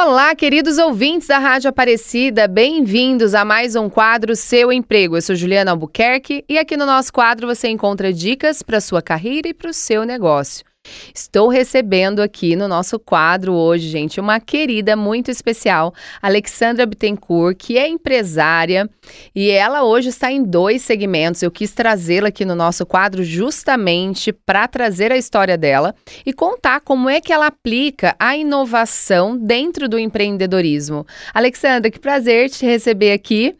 Olá, queridos ouvintes da Rádio Aparecida, bem-vindos a mais um quadro Seu Emprego. Eu sou Juliana Albuquerque e aqui no nosso quadro você encontra dicas para sua carreira e para o seu negócio. Estou recebendo aqui no nosso quadro hoje, gente, uma querida muito especial, Alexandra Bittencourt, que é empresária e ela hoje está em dois segmentos. Eu quis trazê-la aqui no nosso quadro justamente para trazer a história dela e contar como é que ela aplica a inovação dentro do empreendedorismo. Alexandra, que prazer te receber aqui.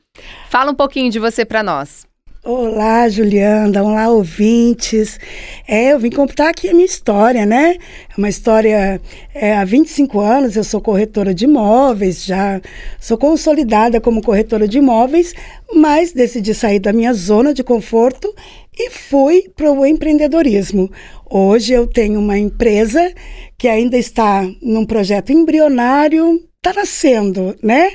Fala um pouquinho de você para nós. Olá, Juliana, olá, ouvintes. É, eu vim contar aqui a minha história, né? É uma história, é, há 25 anos eu sou corretora de imóveis, já sou consolidada como corretora de imóveis, mas decidi sair da minha zona de conforto e fui para o empreendedorismo. Hoje eu tenho uma empresa que ainda está num projeto embrionário, está nascendo, né?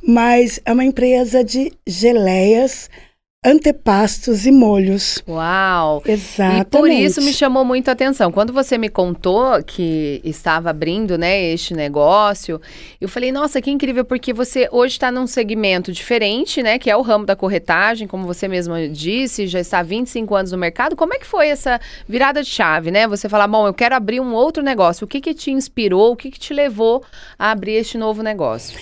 Mas é uma empresa de geleias, antepastos e molhos. Uau! Exatamente. E por isso me chamou muito a atenção. Quando você me contou que estava abrindo, né, este negócio, eu falei, nossa, que incrível, porque você hoje está num segmento diferente, né, que é o ramo da corretagem, como você mesma disse, já está há 25 anos no mercado. Como é que foi essa virada de chave, né? Você falar, bom, eu quero abrir um outro negócio. O que que te inspirou? O que que te levou a abrir este novo negócio?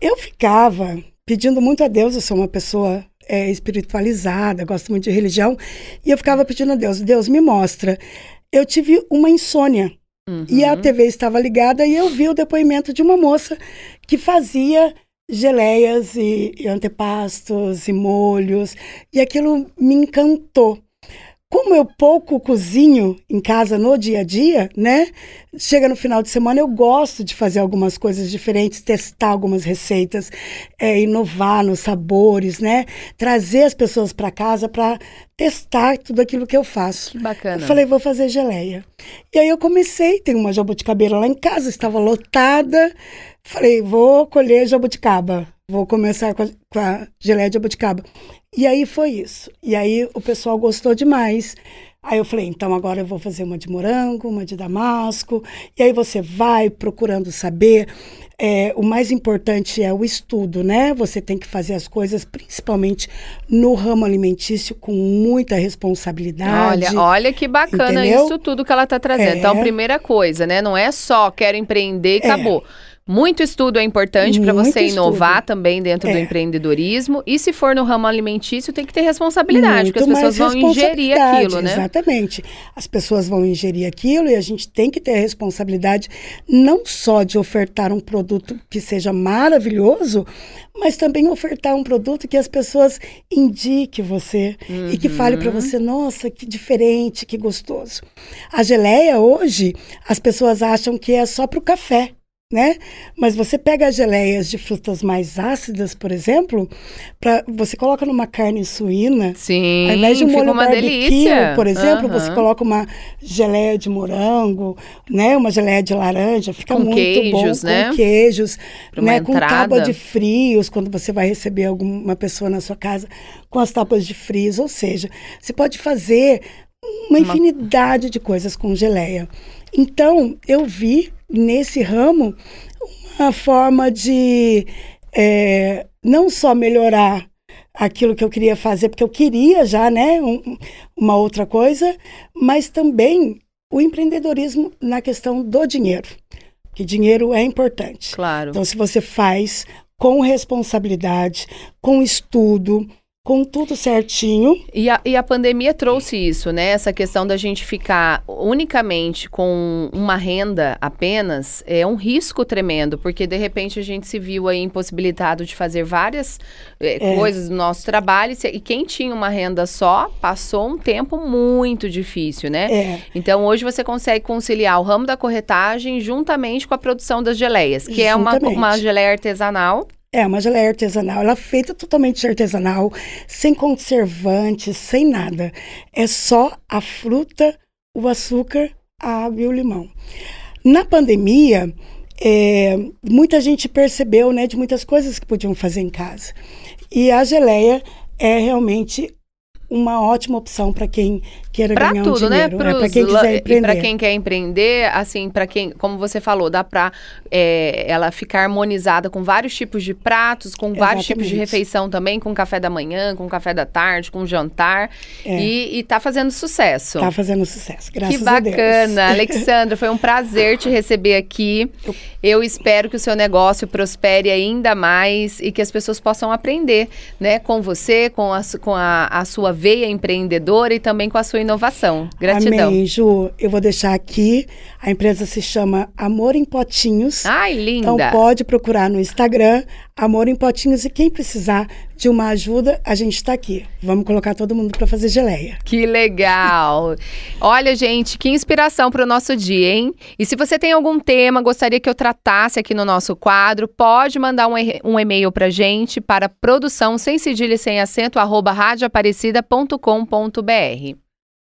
Eu ficava pedindo muito a Deus, eu sou uma pessoa é, espiritualizada, gosto muito de religião, e eu ficava pedindo a Deus, Deus me mostra. Eu tive uma insônia uhum. e a TV estava ligada e eu vi o depoimento de uma moça que fazia geleias e, e antepastos e molhos e aquilo me encantou. Como eu pouco cozinho em casa no dia a dia, né? Chega no final de semana, eu gosto de fazer algumas coisas diferentes, testar algumas receitas, é, inovar nos sabores, né? Trazer as pessoas para casa para testar tudo aquilo que eu faço. Que bacana. Eu falei, vou fazer geleia. E aí eu comecei, tem uma jabuticabeira lá em casa, estava lotada. Falei, vou colher jabuticaba. Vou começar com a, com a geleia de jabuticaba. E aí foi isso. E aí o pessoal gostou demais. Aí eu falei, então agora eu vou fazer uma de morango, uma de damasco. E aí você vai procurando saber. É, o mais importante é o estudo, né? Você tem que fazer as coisas, principalmente no ramo alimentício, com muita responsabilidade. Olha, olha que bacana entendeu? isso tudo que ela está trazendo. É. Então, primeira coisa, né? Não é só quero empreender e é. acabou. Muito estudo é importante para você inovar estudo. também dentro é. do empreendedorismo. E se for no ramo alimentício, tem que ter responsabilidade, Muito porque as pessoas vão ingerir aquilo, né? Exatamente. As pessoas vão ingerir aquilo e a gente tem que ter a responsabilidade não só de ofertar um produto que seja maravilhoso, mas também ofertar um produto que as pessoas indiquem você uhum. e que fale para uhum. você, nossa, que diferente, que gostoso. A geleia hoje, as pessoas acham que é só para o café né? Mas você pega as geleias de frutas mais ácidas, por exemplo, para você coloca numa carne suína, Sim, ao invés de um molho barbecue, por exemplo, você coloca uma geleia de morango, né? Uma geleia de laranja, fica com muito queijos, bom né? com queijos, né? Com entrada. tábua de frios, quando você vai receber alguma pessoa na sua casa com as tábuas de frios, ou seja, você pode fazer uma infinidade de coisas com geleia. Então, eu vi nesse ramo uma forma de é, não só melhorar aquilo que eu queria fazer, porque eu queria já, né, um, uma outra coisa, mas também o empreendedorismo na questão do dinheiro, que dinheiro é importante. Claro. Então, se você faz com responsabilidade, com estudo, com tudo certinho. E a, e a pandemia trouxe isso, né? Essa questão da gente ficar unicamente com uma renda apenas é um risco tremendo, porque de repente a gente se viu aí impossibilitado de fazer várias é, é. coisas do nosso trabalho e quem tinha uma renda só passou um tempo muito difícil, né? É. Então hoje você consegue conciliar o ramo da corretagem juntamente com a produção das geleias, que é uma, uma geleia artesanal. É, uma geleia artesanal. Ela é feita totalmente artesanal, sem conservantes, sem nada. É só a fruta, o açúcar, a água e o limão. Na pandemia, é, muita gente percebeu né, de muitas coisas que podiam fazer em casa. E a geleia é realmente uma ótima opção para quem queira pra ganhar tudo, um dinheiro. né? É, para quem quiser empreender. para quem quer empreender, assim, para quem, como você falou, dá para ela ficar harmonizada com vários tipos de pratos, com vários tipos de Exatamente. refeição também, com café da manhã, com café da tarde, com jantar. É. E, e tá fazendo sucesso. Tá fazendo sucesso, graças que a Deus. bacana, Alexandra, foi um prazer te receber aqui. Eu espero que o seu negócio prospere ainda mais e que as pessoas possam aprender, né, com você, com a, com a, a sua veia empreendedora e também com a sua inovação. Gratidão. Amém, Ju. Eu vou deixar aqui. A empresa se chama Amor em Potinhos. Ai, linda. Então pode procurar no Instagram Amor em Potinhos e quem precisar de uma ajuda, a gente está aqui. Vamos colocar todo mundo para fazer geleia. Que legal! Olha, gente, que inspiração para o nosso dia, hein? E se você tem algum tema, gostaria que eu tratasse aqui no nosso quadro, pode mandar um, e- um e-mail para gente para produção sem cedilha e sem acento arroba radioaparecida.com.br.